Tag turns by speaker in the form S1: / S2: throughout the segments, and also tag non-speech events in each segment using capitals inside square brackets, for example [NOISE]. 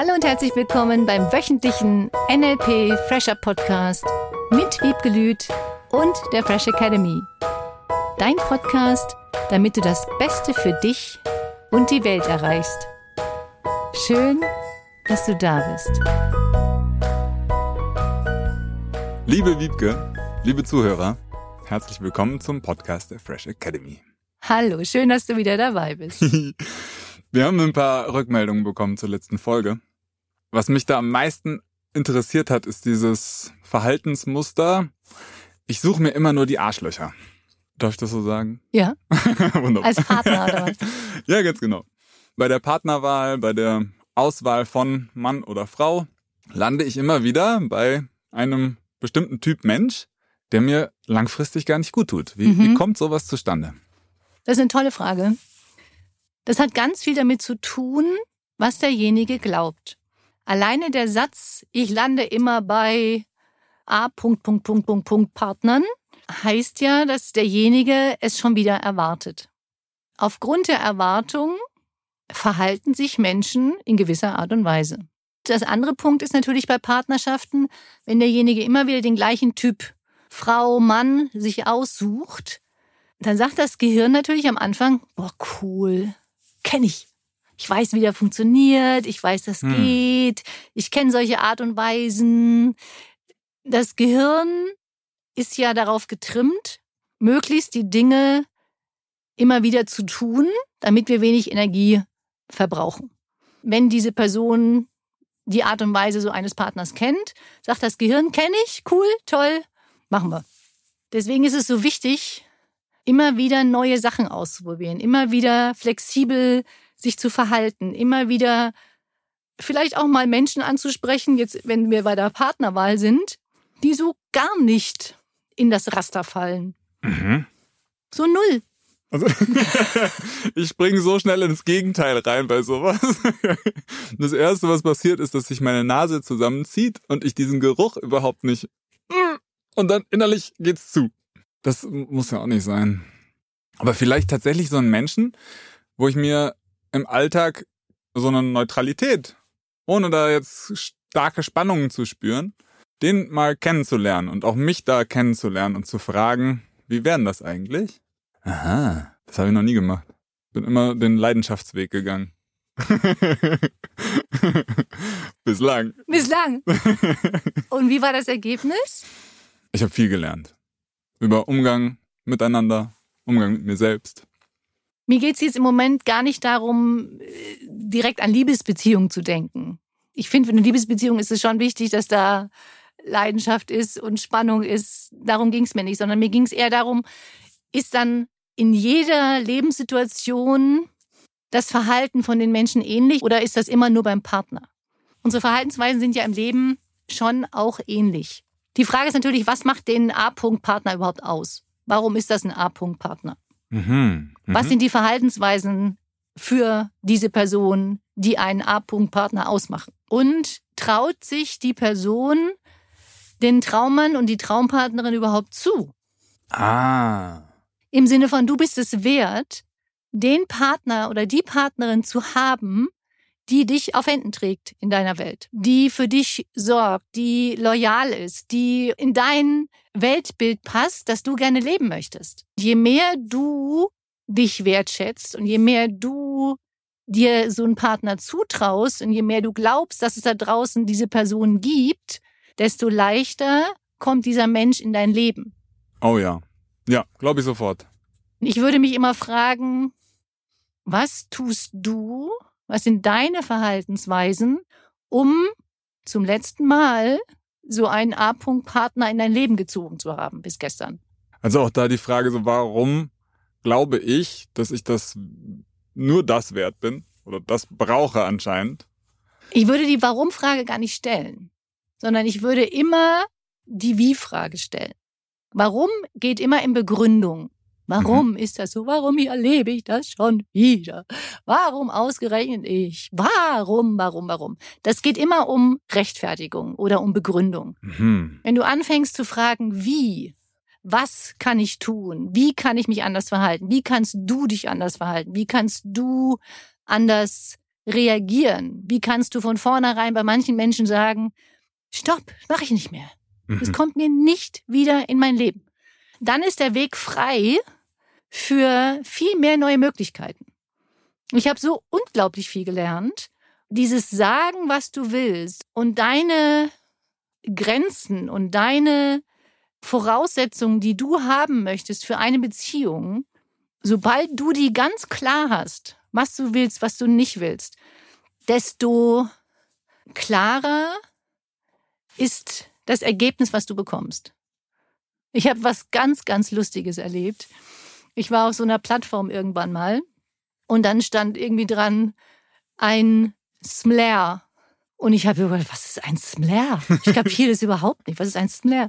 S1: Hallo und herzlich willkommen beim wöchentlichen NLP Fresher Podcast mit Wiebke Lüth und der Fresh Academy. Dein Podcast, damit du das Beste für dich und die Welt erreichst. Schön, dass du da bist.
S2: Liebe Wiebke, liebe Zuhörer, herzlich willkommen zum Podcast der Fresh Academy.
S1: Hallo, schön, dass du wieder dabei bist. [LAUGHS]
S2: Wir haben ein paar Rückmeldungen bekommen zur letzten Folge. Was mich da am meisten interessiert hat, ist dieses Verhaltensmuster. Ich suche mir immer nur die Arschlöcher. Darf ich das so sagen? [LAUGHS]
S1: Ja.
S2: Wunderbar.
S1: Als Partner oder was? [LAUGHS]
S2: Ja, ganz genau. Bei der Partnerwahl, bei der Auswahl von Mann oder Frau lande ich immer wieder bei einem bestimmten Typ Mensch, der mir langfristig gar nicht gut tut. Wie,
S1: Mhm.
S2: wie kommt sowas zustande?
S1: Das ist eine tolle Frage. Das hat ganz viel damit zu tun, was derjenige glaubt. Alleine der Satz, ich lande immer bei A. Punkt, Punkt, Punkt, Punkt, Punkt Partnern, heißt ja, dass derjenige es schon wieder erwartet. Aufgrund der Erwartung verhalten sich Menschen in gewisser Art und Weise. Das andere Punkt ist natürlich bei Partnerschaften, wenn derjenige immer wieder den gleichen Typ Frau, Mann sich aussucht, dann sagt das Gehirn natürlich am Anfang, boah, cool, kenne ich. Ich weiß, wie der funktioniert, ich weiß, das
S2: Hm.
S1: geht, ich kenne solche Art und Weisen. Das Gehirn ist ja darauf getrimmt, möglichst die Dinge immer wieder zu tun, damit wir wenig Energie verbrauchen. Wenn diese Person die Art und Weise so eines Partners kennt, sagt das Gehirn, kenne ich, cool, toll, machen wir. Deswegen ist es so wichtig, immer wieder neue Sachen auszuprobieren, immer wieder flexibel sich zu verhalten, immer wieder vielleicht auch mal Menschen anzusprechen, jetzt wenn wir bei der Partnerwahl sind, die so gar nicht in das Raster fallen.
S2: Mhm.
S1: So null.
S2: Also, [LAUGHS] ich springe so schnell ins Gegenteil rein bei sowas. [LAUGHS] Das erste, was passiert, ist, dass sich meine Nase zusammenzieht und ich diesen Geruch überhaupt nicht. Und dann innerlich geht's zu. Das muss ja auch nicht sein. Aber vielleicht tatsächlich so einen Menschen, wo ich mir im Alltag so eine Neutralität, ohne da jetzt starke Spannungen zu spüren, den mal kennenzulernen und auch mich da kennenzulernen und zu fragen, wie wären das eigentlich? Aha, das habe ich noch nie gemacht. Bin immer den Leidenschaftsweg gegangen. [LAUGHS] Bislang.
S1: Bislang. [LAUGHS] Und wie war das Ergebnis?
S2: Ich habe viel gelernt. Über Umgang miteinander, Umgang mit mir selbst.
S1: Mir geht es jetzt im Moment gar nicht darum, äh, direkt an Liebesbeziehungen zu denken. Ich finde, für eine Liebesbeziehung ist es schon wichtig, dass da Leidenschaft ist und Spannung ist. Darum ging es mir nicht, sondern mir ging es eher darum, ist dann in jeder Lebenssituation das Verhalten von den Menschen ähnlich oder ist das immer nur beim Partner? Unsere Verhaltensweisen sind ja im Leben schon auch ähnlich. Die Frage ist natürlich, was macht den A-Punkt-Partner überhaupt aus? Warum ist das ein A-Punkt-Partner?
S2: Mhm.
S1: Was
S2: Mhm.
S1: sind die Verhaltensweisen für diese Person, die einen A-Punkt-Partner ausmachen? Und traut sich die Person den Traummann und die Traumpartnerin überhaupt zu?
S2: Ah.
S1: Im Sinne von, du bist es wert, den Partner oder die Partnerin zu haben, die dich auf Händen trägt in deiner Welt, die für dich sorgt, die loyal ist, die in dein Weltbild passt, das du gerne leben möchtest. Je mehr du dich wertschätzt und je mehr du dir so einen Partner zutraust und je mehr du glaubst, dass es da draußen diese Person gibt, desto leichter kommt dieser Mensch in dein Leben.
S2: Oh ja. Ja, glaube ich sofort.
S1: Ich würde mich immer fragen, was tust du, was sind deine Verhaltensweisen, um zum letzten Mal so einen A-Punkt-Partner in dein Leben gezogen zu haben bis gestern?
S2: Also auch da die Frage so, warum glaube ich, dass ich das nur das wert bin oder das brauche anscheinend?
S1: Ich würde die Warum-Frage gar nicht stellen, sondern ich würde immer die Wie-Frage stellen. Warum geht immer in Begründung. Warum ist das so? Warum erlebe ich das schon wieder? Warum ausgerechnet ich? Warum, warum, warum? Das geht immer um Rechtfertigung oder um Begründung.
S2: Mhm.
S1: Wenn du anfängst zu fragen, wie, was kann ich tun? Wie kann ich mich anders verhalten? Wie kannst du dich anders verhalten? Wie kannst du anders reagieren? Wie kannst du von vornherein bei manchen Menschen sagen, stopp, mache ich nicht mehr. Es
S2: Mhm.
S1: kommt mir nicht wieder in mein Leben. Dann ist der Weg frei für viel mehr neue Möglichkeiten. Ich habe so unglaublich viel gelernt. Dieses Sagen, was du willst und deine Grenzen und deine Voraussetzungen, die du haben möchtest für eine Beziehung, sobald du die ganz klar hast, was du willst, was du nicht willst, desto klarer ist das Ergebnis, was du bekommst. Ich habe was ganz, ganz Lustiges erlebt. Ich war auf so einer Plattform irgendwann mal und dann stand irgendwie dran ein Smlair. Und ich habe überlegt, was ist ein Smlair? Ich kapiere das überhaupt nicht. Was ist ein Smlair?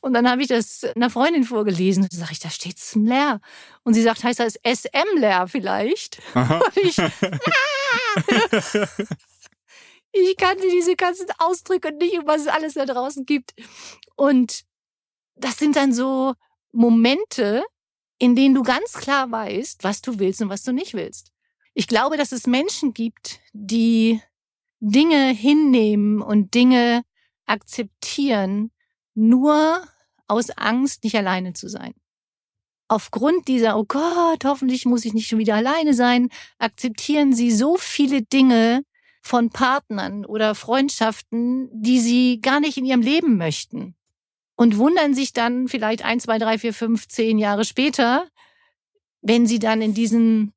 S1: Und dann habe ich das einer Freundin vorgelesen. Und dann sage ich, da steht Smlair. Und sie sagt, heißt das SM-Lair vielleicht?
S2: Aha.
S1: Und ich, [LAUGHS] ich kannte diese ganzen Ausdrücke nicht und was es alles da draußen gibt. Und das sind dann so Momente, in denen du ganz klar weißt, was du willst und was du nicht willst. Ich glaube, dass es Menschen gibt, die Dinge hinnehmen und Dinge akzeptieren, nur aus Angst, nicht alleine zu sein. Aufgrund dieser, oh Gott, hoffentlich muss ich nicht schon wieder alleine sein, akzeptieren sie so viele Dinge von Partnern oder Freundschaften, die sie gar nicht in ihrem Leben möchten. Und wundern sich dann vielleicht ein, zwei, drei, vier, fünf, zehn Jahre später, wenn sie dann in diesen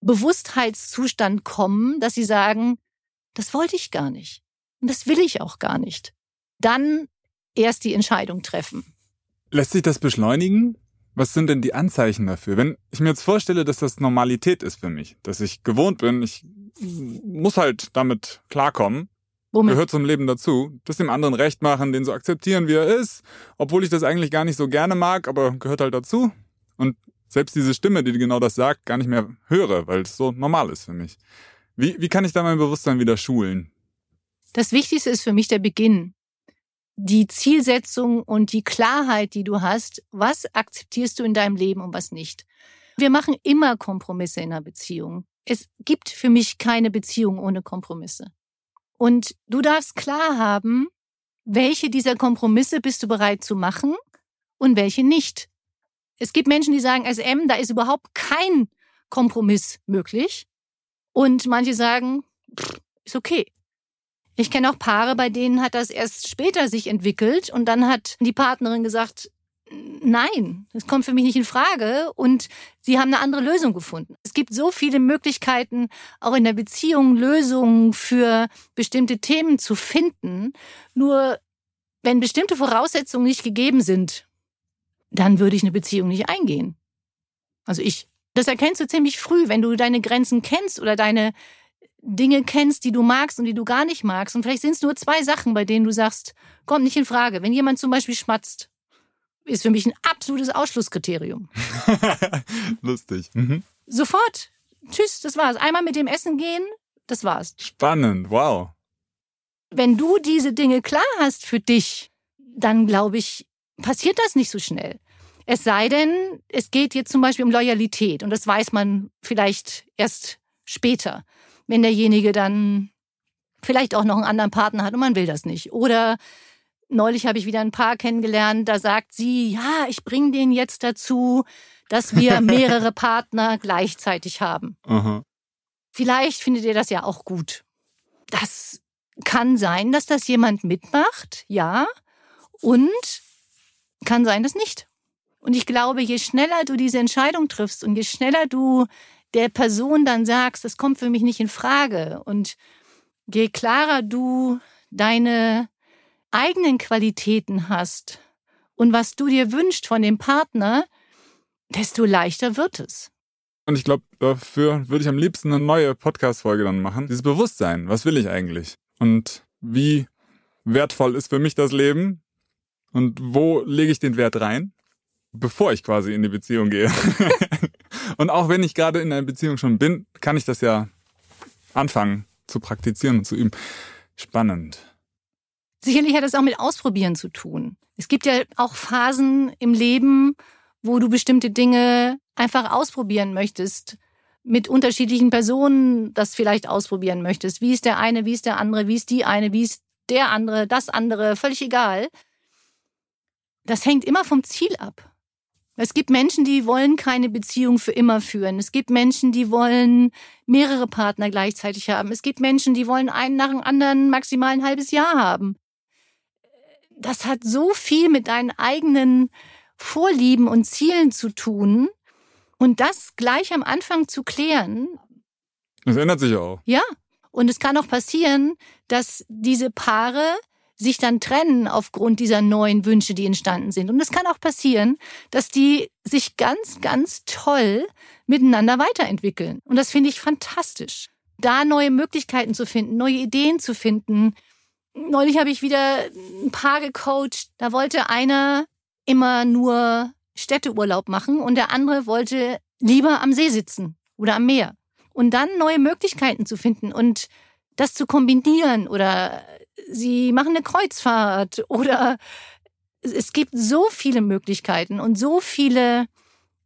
S1: Bewusstheitszustand kommen, dass sie sagen, das wollte ich gar nicht. Und das will ich auch gar nicht. Dann erst die Entscheidung treffen.
S2: Lässt sich das beschleunigen? Was sind denn die Anzeichen dafür? Wenn ich mir jetzt vorstelle, dass das Normalität ist für mich, dass ich gewohnt bin, ich muss halt damit klarkommen,
S1: Womit?
S2: gehört zum Leben dazu, das dem anderen recht machen, den so akzeptieren, wie er ist, obwohl ich das eigentlich gar nicht so gerne mag, aber gehört halt dazu. Und selbst diese Stimme, die genau das sagt, gar nicht mehr höre, weil es so normal ist für mich. Wie, wie kann ich da mein Bewusstsein wieder schulen?
S1: Das Wichtigste ist für mich der Beginn. Die Zielsetzung und die Klarheit, die du hast, was akzeptierst du in deinem Leben und was nicht. Wir machen immer Kompromisse in einer Beziehung. Es gibt für mich keine Beziehung ohne Kompromisse. Und du darfst klar haben, welche dieser Kompromisse bist du bereit zu machen und welche nicht. Es gibt Menschen, die sagen, SM, da ist überhaupt kein Kompromiss möglich. Und manche sagen, pff, ist okay. Ich kenne auch Paare, bei denen hat das erst später sich entwickelt und dann hat die Partnerin gesagt, nein, das kommt für mich nicht in Frage und sie haben eine andere Lösung gefunden. Es gibt so viele Möglichkeiten, auch in der Beziehung Lösungen für bestimmte Themen zu finden. Nur wenn bestimmte Voraussetzungen nicht gegeben sind, dann würde ich eine Beziehung nicht eingehen. Also ich. Das erkennst du ziemlich früh, wenn du deine Grenzen kennst oder deine Dinge kennst, die du magst und die du gar nicht magst. Und vielleicht sind es nur zwei Sachen, bei denen du sagst, kommt nicht in Frage. Wenn jemand zum Beispiel schmatzt, ist für mich ein absolutes Ausschlusskriterium. [LAUGHS]
S2: Lustig. Mhm.
S1: Sofort. Tschüss, das war's. Einmal mit dem Essen gehen, das war's.
S2: Spannend, wow.
S1: Wenn du diese Dinge klar hast für dich, dann glaube ich, passiert das nicht so schnell. Es sei denn, es geht jetzt zum Beispiel um Loyalität und das weiß man vielleicht erst später, wenn derjenige dann vielleicht auch noch einen anderen Partner hat und man will das nicht. Oder neulich habe ich wieder ein Paar kennengelernt, da sagt sie, ja, ich bringe den jetzt dazu, dass wir [LAUGHS] mehrere Partner gleichzeitig haben.
S2: Aha.
S1: Vielleicht findet ihr das ja auch gut. Das kann sein, dass das jemand mitmacht, ja. Und kann sein, dass nicht. Und ich glaube, je schneller du diese Entscheidung triffst und je schneller du der Person dann sagst, das kommt für mich nicht in Frage und je klarer du deine eigenen Qualitäten hast und was du dir wünschst von dem Partner, desto leichter wird es.
S2: Und ich glaube, dafür würde ich am liebsten eine neue Podcast-Folge dann machen. Dieses Bewusstsein, was will ich eigentlich? Und wie wertvoll ist für mich das Leben? Und wo lege ich den Wert rein? Bevor ich quasi in die Beziehung gehe. [LAUGHS] und auch wenn ich gerade in einer Beziehung schon bin, kann ich das ja anfangen zu praktizieren und zu üben. Spannend.
S1: Sicherlich hat das auch mit Ausprobieren zu tun. Es gibt ja auch Phasen im Leben, wo du bestimmte Dinge einfach ausprobieren möchtest, mit unterschiedlichen Personen das vielleicht ausprobieren möchtest. Wie ist der eine, wie ist der andere, wie ist die eine, wie ist der andere, das andere, völlig egal. Das hängt immer vom Ziel ab. Es gibt Menschen, die wollen keine Beziehung für immer führen. Es gibt Menschen, die wollen mehrere Partner gleichzeitig haben. Es gibt Menschen, die wollen einen nach dem anderen maximal ein halbes Jahr haben. Das hat so viel mit deinen eigenen Vorlieben und Zielen zu tun. Und das gleich am Anfang zu klären.
S2: Das ändert sich auch.
S1: Ja. Und es kann auch passieren, dass diese Paare sich dann trennen aufgrund dieser neuen Wünsche, die entstanden sind. Und es kann auch passieren, dass die sich ganz, ganz toll miteinander weiterentwickeln. Und das finde ich fantastisch. Da neue Möglichkeiten zu finden, neue Ideen zu finden. Neulich habe ich wieder ein Paar gecoacht. Da wollte einer immer nur Städteurlaub machen und der andere wollte lieber am See sitzen oder am Meer. Und dann neue Möglichkeiten zu finden und das zu kombinieren oder sie machen eine Kreuzfahrt oder es gibt so viele Möglichkeiten und so viele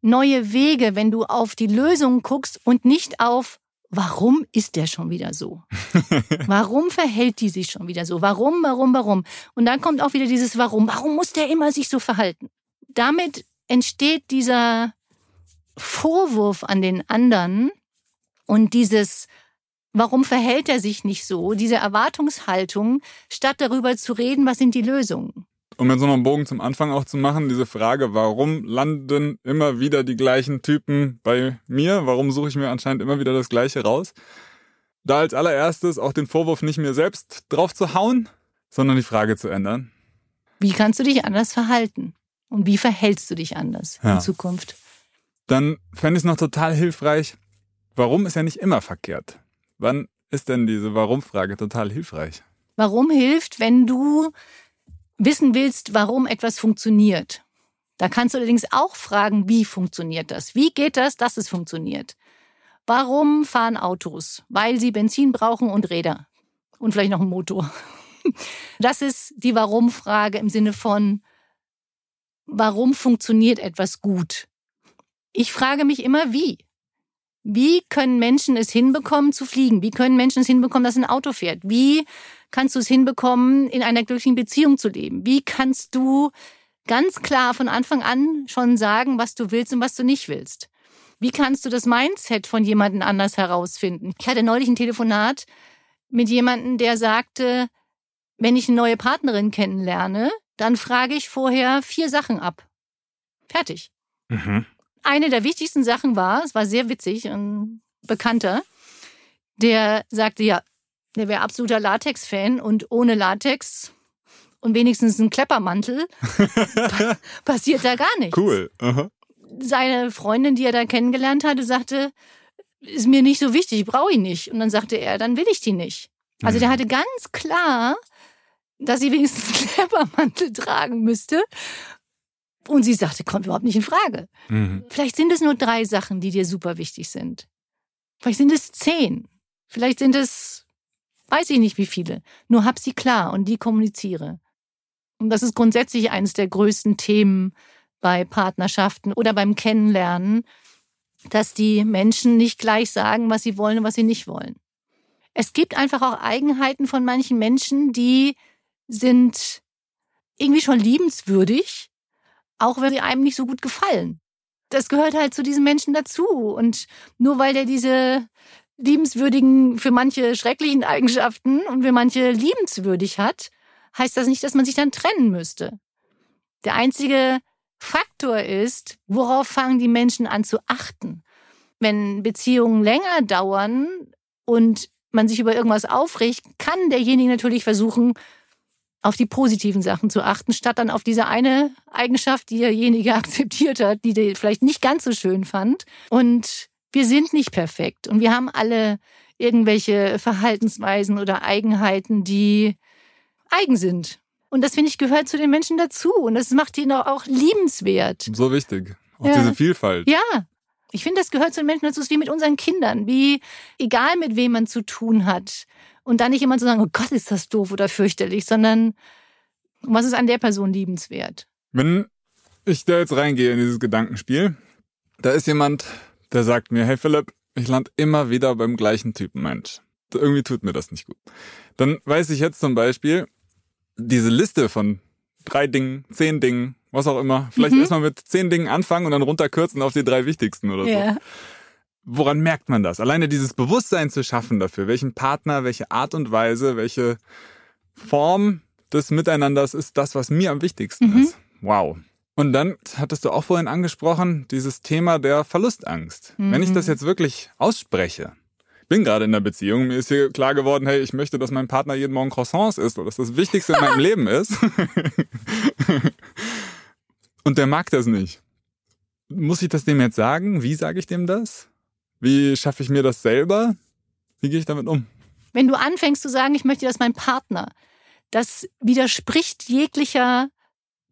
S1: neue Wege, wenn du auf die Lösung guckst und nicht auf, warum ist der schon wieder so? [LAUGHS] warum verhält die sich schon wieder so? Warum, warum, warum? Und dann kommt auch wieder dieses Warum. Warum muss der immer sich so verhalten? Damit entsteht dieser Vorwurf an den anderen und dieses Warum verhält er sich nicht so? Diese Erwartungshaltung, statt darüber zu reden, was sind die Lösungen?
S2: Um jetzt nochmal einen Bogen zum Anfang auch zu machen, diese Frage, warum landen immer wieder die gleichen Typen bei mir? Warum suche ich mir anscheinend immer wieder das Gleiche raus? Da als allererstes auch den Vorwurf nicht mir selbst drauf zu hauen, sondern die Frage zu ändern.
S1: Wie kannst du dich anders verhalten? Und wie verhältst du dich anders ja. in Zukunft?
S2: Dann fände ich es noch total hilfreich, warum ist ja nicht immer verkehrt? Wann ist denn diese Warum-Frage total hilfreich?
S1: Warum hilft, wenn du wissen willst, warum etwas funktioniert? Da kannst du allerdings auch fragen, wie funktioniert das? Wie geht das, dass es funktioniert? Warum fahren Autos? Weil sie Benzin brauchen und Räder. Und vielleicht noch einen Motor. [LAUGHS] Das ist die Warum-Frage im Sinne von, warum funktioniert etwas gut? Ich frage mich immer, wie. Wie können Menschen es hinbekommen zu fliegen? Wie können Menschen es hinbekommen, dass ein Auto fährt? Wie kannst du es hinbekommen, in einer glücklichen Beziehung zu leben? Wie kannst du ganz klar von Anfang an schon sagen, was du willst und was du nicht willst? Wie kannst du das Mindset von jemandem anders herausfinden? Ich hatte neulich ein Telefonat mit jemandem, der sagte, wenn ich eine neue Partnerin kennenlerne, dann frage ich vorher vier Sachen ab. Fertig. Mhm eine der wichtigsten Sachen war, es war sehr witzig, ein Bekannter, der sagte, ja, der wäre absoluter Latex-Fan und ohne Latex und wenigstens ein Kleppermantel [LAUGHS] passiert da gar nichts.
S2: Cool. Aha.
S1: Seine Freundin, die er da kennengelernt hatte, sagte, ist mir nicht so wichtig, brauche ich nicht. Und dann sagte er, dann will ich die nicht. Also der mhm. hatte ganz klar, dass sie wenigstens einen Kleppermantel tragen müsste. Und sie sagte, kommt überhaupt nicht in Frage. Mhm. Vielleicht sind es nur drei Sachen, die dir super wichtig sind. Vielleicht sind es zehn. Vielleicht sind es, weiß ich nicht wie viele. Nur hab sie klar und die kommuniziere. Und das ist grundsätzlich eines der größten Themen bei Partnerschaften oder beim Kennenlernen, dass die Menschen nicht gleich sagen, was sie wollen und was sie nicht wollen. Es gibt einfach auch Eigenheiten von manchen Menschen, die sind irgendwie schon liebenswürdig, auch wenn sie einem nicht so gut gefallen. Das gehört halt zu diesen Menschen dazu. Und nur weil der diese liebenswürdigen, für manche schrecklichen Eigenschaften und für manche liebenswürdig hat, heißt das nicht, dass man sich dann trennen müsste. Der einzige Faktor ist, worauf fangen die Menschen an zu achten. Wenn Beziehungen länger dauern und man sich über irgendwas aufregt, kann derjenige natürlich versuchen, auf die positiven Sachen zu achten, statt dann auf diese eine Eigenschaft, die derjenige [LAUGHS] akzeptiert hat, die der vielleicht nicht ganz so schön fand. Und wir sind nicht perfekt und wir haben alle irgendwelche Verhaltensweisen oder Eigenheiten, die eigen sind. Und das finde ich gehört zu den Menschen dazu und das macht ihn auch liebenswert.
S2: So wichtig. Auch ja. diese Vielfalt.
S1: Ja. Ich finde, das gehört zu den Menschen dazu, ist wie mit unseren Kindern, wie egal mit wem man zu tun hat. Und dann nicht immer zu sagen, oh Gott, ist das doof oder fürchterlich, sondern was ist an der Person liebenswert?
S2: Wenn ich da jetzt reingehe in dieses Gedankenspiel, da ist jemand, der sagt mir, hey Philipp, ich lande immer wieder beim gleichen Typen Mensch. Irgendwie tut mir das nicht gut. Dann weiß ich jetzt zum Beispiel, diese Liste von drei Dingen, zehn Dingen, was auch immer, vielleicht mhm. erstmal mit zehn Dingen anfangen und dann runterkürzen auf die drei wichtigsten oder so. Woran merkt man das? Alleine dieses Bewusstsein zu schaffen dafür, welchen Partner, welche Art und Weise, welche Form des Miteinanders ist das, was mir am wichtigsten mhm. ist. Wow. Und dann hattest du auch vorhin angesprochen, dieses Thema der Verlustangst. Mhm. Wenn ich das mhm. jetzt wirklich ausspreche, bin gerade in der Beziehung, mir ist hier klar geworden, hey, ich möchte, dass mein Partner jeden Morgen Croissants isst, weil das das Wichtigste in meinem [LAUGHS] Leben ist. [LAUGHS] Und der mag das nicht. Muss ich das dem jetzt sagen? Wie sage ich dem das? Wie schaffe ich mir das selber? Wie gehe ich damit um?
S1: Wenn du anfängst zu sagen, ich möchte, dass mein Partner, das widerspricht jeglicher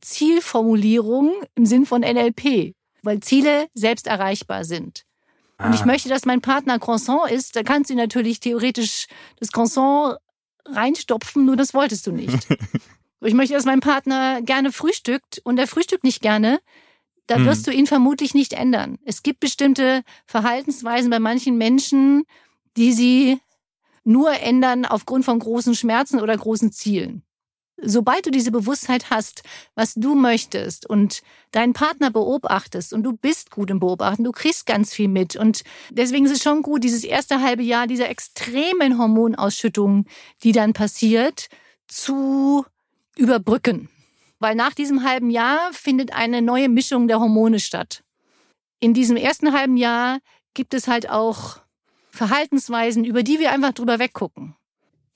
S1: Zielformulierung im Sinn von NLP, weil Ziele selbst erreichbar sind. Und ich ah. möchte, dass mein Partner Croissant isst, da kannst du natürlich theoretisch das Croissant reinstopfen, nur das wolltest du nicht. [LAUGHS] ich möchte, dass mein Partner gerne frühstückt und er frühstückt nicht gerne, da hm. wirst du ihn vermutlich nicht ändern. Es gibt bestimmte Verhaltensweisen bei manchen Menschen, die sie nur ändern aufgrund von großen Schmerzen oder großen Zielen sobald du diese Bewusstheit hast, was du möchtest und deinen Partner beobachtest und du bist gut im Beobachten, du kriegst ganz viel mit. Und deswegen ist es schon gut, dieses erste halbe Jahr dieser extremen Hormonausschüttung, die dann passiert, zu überbrücken. Weil nach diesem halben Jahr findet eine neue Mischung der Hormone statt. In diesem ersten halben Jahr gibt es halt auch Verhaltensweisen, über die wir einfach drüber weggucken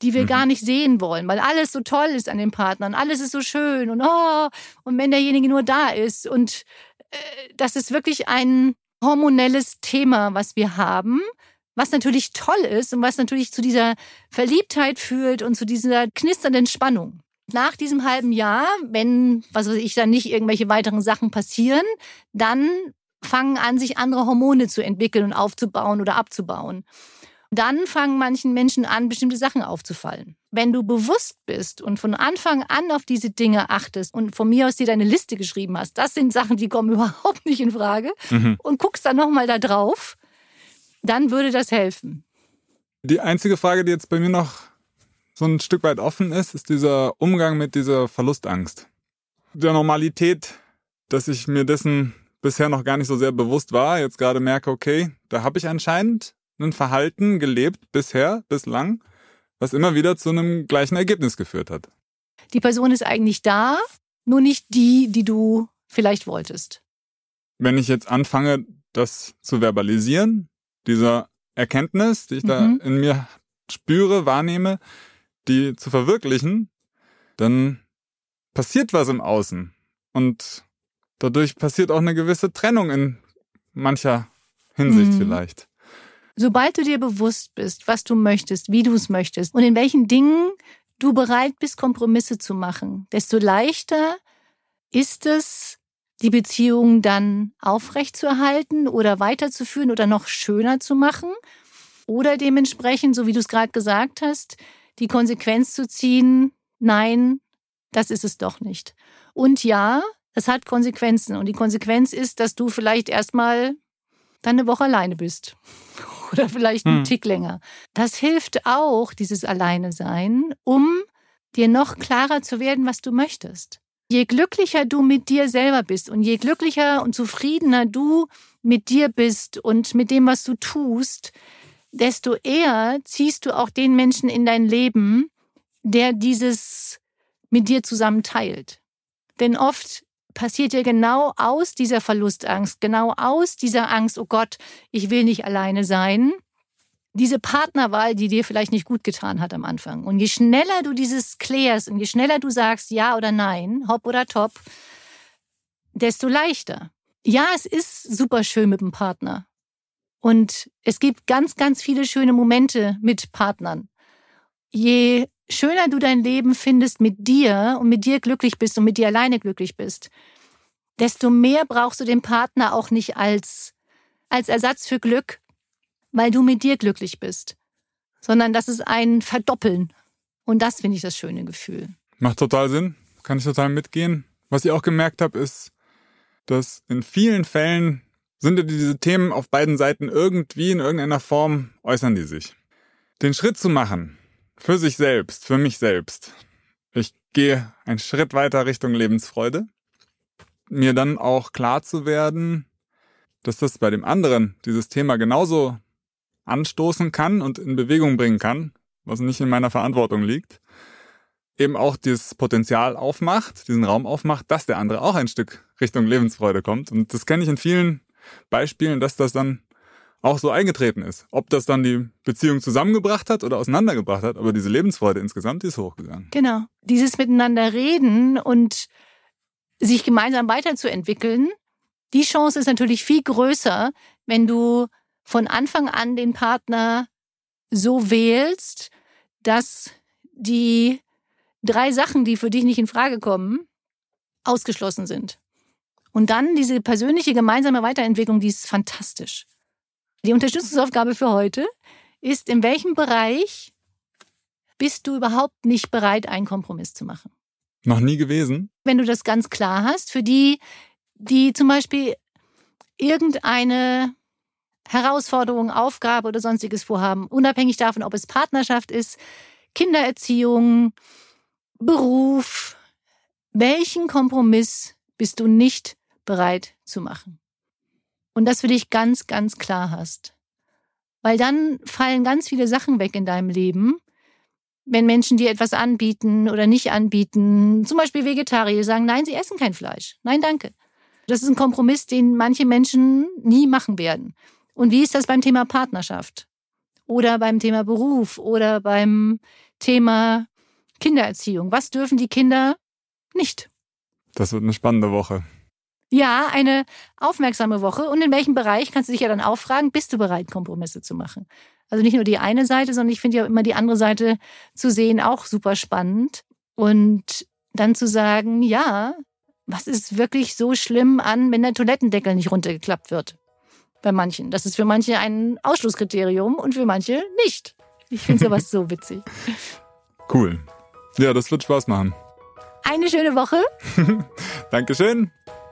S1: die wir mhm. gar nicht sehen wollen, weil alles so toll ist an den Partnern, alles ist so schön und oh, und wenn derjenige nur da ist und äh, das ist wirklich ein hormonelles Thema, was wir haben, was natürlich toll ist und was natürlich zu dieser Verliebtheit führt und zu dieser knisternden Spannung. Nach diesem halben Jahr, wenn, was weiß ich, dann nicht irgendwelche weiteren Sachen passieren, dann fangen an, sich andere Hormone zu entwickeln und aufzubauen oder abzubauen dann fangen manchen Menschen an, bestimmte Sachen aufzufallen. Wenn du bewusst bist und von Anfang an auf diese Dinge achtest und von mir aus dir deine Liste geschrieben hast, das sind Sachen, die kommen [LAUGHS] überhaupt nicht in Frage mhm. und guckst dann nochmal da drauf, dann würde das helfen.
S2: Die einzige Frage, die jetzt bei mir noch so ein Stück weit offen ist, ist dieser Umgang mit dieser Verlustangst. Der Normalität, dass ich mir dessen bisher noch gar nicht so sehr bewusst war, jetzt gerade merke, okay, da habe ich anscheinend ein Verhalten gelebt bisher, bislang, was immer wieder zu einem gleichen Ergebnis geführt hat.
S1: Die Person ist eigentlich da, nur nicht die, die du vielleicht wolltest.
S2: Wenn ich jetzt anfange, das zu verbalisieren, dieser Erkenntnis, die ich mhm. da in mir spüre, wahrnehme, die zu verwirklichen, dann passiert was im Außen. Und dadurch passiert auch eine gewisse Trennung in mancher Hinsicht mhm. vielleicht.
S1: Sobald du dir bewusst bist, was du möchtest, wie du es möchtest und in welchen Dingen du bereit bist, Kompromisse zu machen, desto leichter ist es, die Beziehung dann aufrechtzuerhalten oder weiterzuführen oder noch schöner zu machen. Oder dementsprechend, so wie du es gerade gesagt hast, die Konsequenz zu ziehen, nein, das ist es doch nicht. Und ja, es hat Konsequenzen. Und die Konsequenz ist, dass du vielleicht erstmal dann eine Woche alleine bist [LAUGHS] oder vielleicht einen hm. Tick länger. Das hilft auch, dieses Alleine sein, um dir noch klarer zu werden, was du möchtest. Je glücklicher du mit dir selber bist und je glücklicher und zufriedener du mit dir bist und mit dem, was du tust, desto eher ziehst du auch den Menschen in dein Leben, der dieses mit dir zusammen teilt. Denn oft passiert ja genau aus dieser Verlustangst, genau aus dieser Angst, oh Gott, ich will nicht alleine sein. Diese Partnerwahl, die dir vielleicht nicht gut getan hat am Anfang. Und je schneller du dieses klärst und je schneller du sagst ja oder nein, hopp oder top, desto leichter. Ja, es ist super schön mit dem Partner. Und es gibt ganz, ganz viele schöne Momente mit Partnern. Je schöner du dein Leben findest mit dir und mit dir glücklich bist und mit dir alleine glücklich bist, desto mehr brauchst du den Partner auch nicht als, als Ersatz für Glück, weil du mit dir glücklich bist, sondern das ist ein Verdoppeln. Und das finde ich das schöne Gefühl.
S2: Macht total Sinn, kann ich total mitgehen. Was ich auch gemerkt habe, ist, dass in vielen Fällen sind diese Themen auf beiden Seiten irgendwie in irgendeiner Form äußern die sich. Den Schritt zu machen, für sich selbst, für mich selbst. Ich gehe einen Schritt weiter Richtung Lebensfreude. Mir dann auch klar zu werden, dass das bei dem anderen dieses Thema genauso anstoßen kann und in Bewegung bringen kann, was nicht in meiner Verantwortung liegt, eben auch dieses Potenzial aufmacht, diesen Raum aufmacht, dass der andere auch ein Stück Richtung Lebensfreude kommt. Und das kenne ich in vielen Beispielen, dass das dann auch so eingetreten ist. Ob das dann die Beziehung zusammengebracht hat oder auseinandergebracht hat, aber diese Lebensfreude insgesamt, die ist hochgegangen.
S1: Genau. Dieses Miteinander reden und sich gemeinsam weiterzuentwickeln, die Chance ist natürlich viel größer, wenn du von Anfang an den Partner so wählst, dass die drei Sachen, die für dich nicht in Frage kommen, ausgeschlossen sind. Und dann diese persönliche gemeinsame Weiterentwicklung, die ist fantastisch. Die Unterstützungsaufgabe für heute ist, in welchem Bereich bist du überhaupt nicht bereit, einen Kompromiss zu machen?
S2: Noch nie gewesen?
S1: Wenn du das ganz klar hast, für die, die zum Beispiel irgendeine Herausforderung, Aufgabe oder sonstiges vorhaben, unabhängig davon, ob es Partnerschaft ist, Kindererziehung, Beruf, welchen Kompromiss bist du nicht bereit zu machen? Und das für dich ganz, ganz klar hast. Weil dann fallen ganz viele Sachen weg in deinem Leben, wenn Menschen dir etwas anbieten oder nicht anbieten. Zum Beispiel Vegetarier sagen, nein, sie essen kein Fleisch. Nein, danke. Das ist ein Kompromiss, den manche Menschen nie machen werden. Und wie ist das beim Thema Partnerschaft? Oder beim Thema Beruf oder beim Thema Kindererziehung. Was dürfen die Kinder nicht?
S2: Das wird eine spannende Woche.
S1: Ja, eine aufmerksame Woche. Und in welchem Bereich kannst du dich ja dann auch fragen, bist du bereit, Kompromisse zu machen? Also nicht nur die eine Seite, sondern ich finde ja immer die andere Seite zu sehen auch super spannend. Und dann zu sagen, ja, was ist wirklich so schlimm an, wenn der Toilettendeckel nicht runtergeklappt wird? Bei manchen. Das ist für manche ein Ausschlusskriterium und für manche nicht. Ich finde sowas so witzig. [LAUGHS]
S2: Cool. Ja, das wird Spaß machen.
S1: Eine schöne Woche. [LAUGHS]
S2: Dankeschön.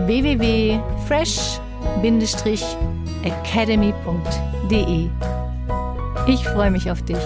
S1: www.fresh-academy.de. Ich freue mich auf dich.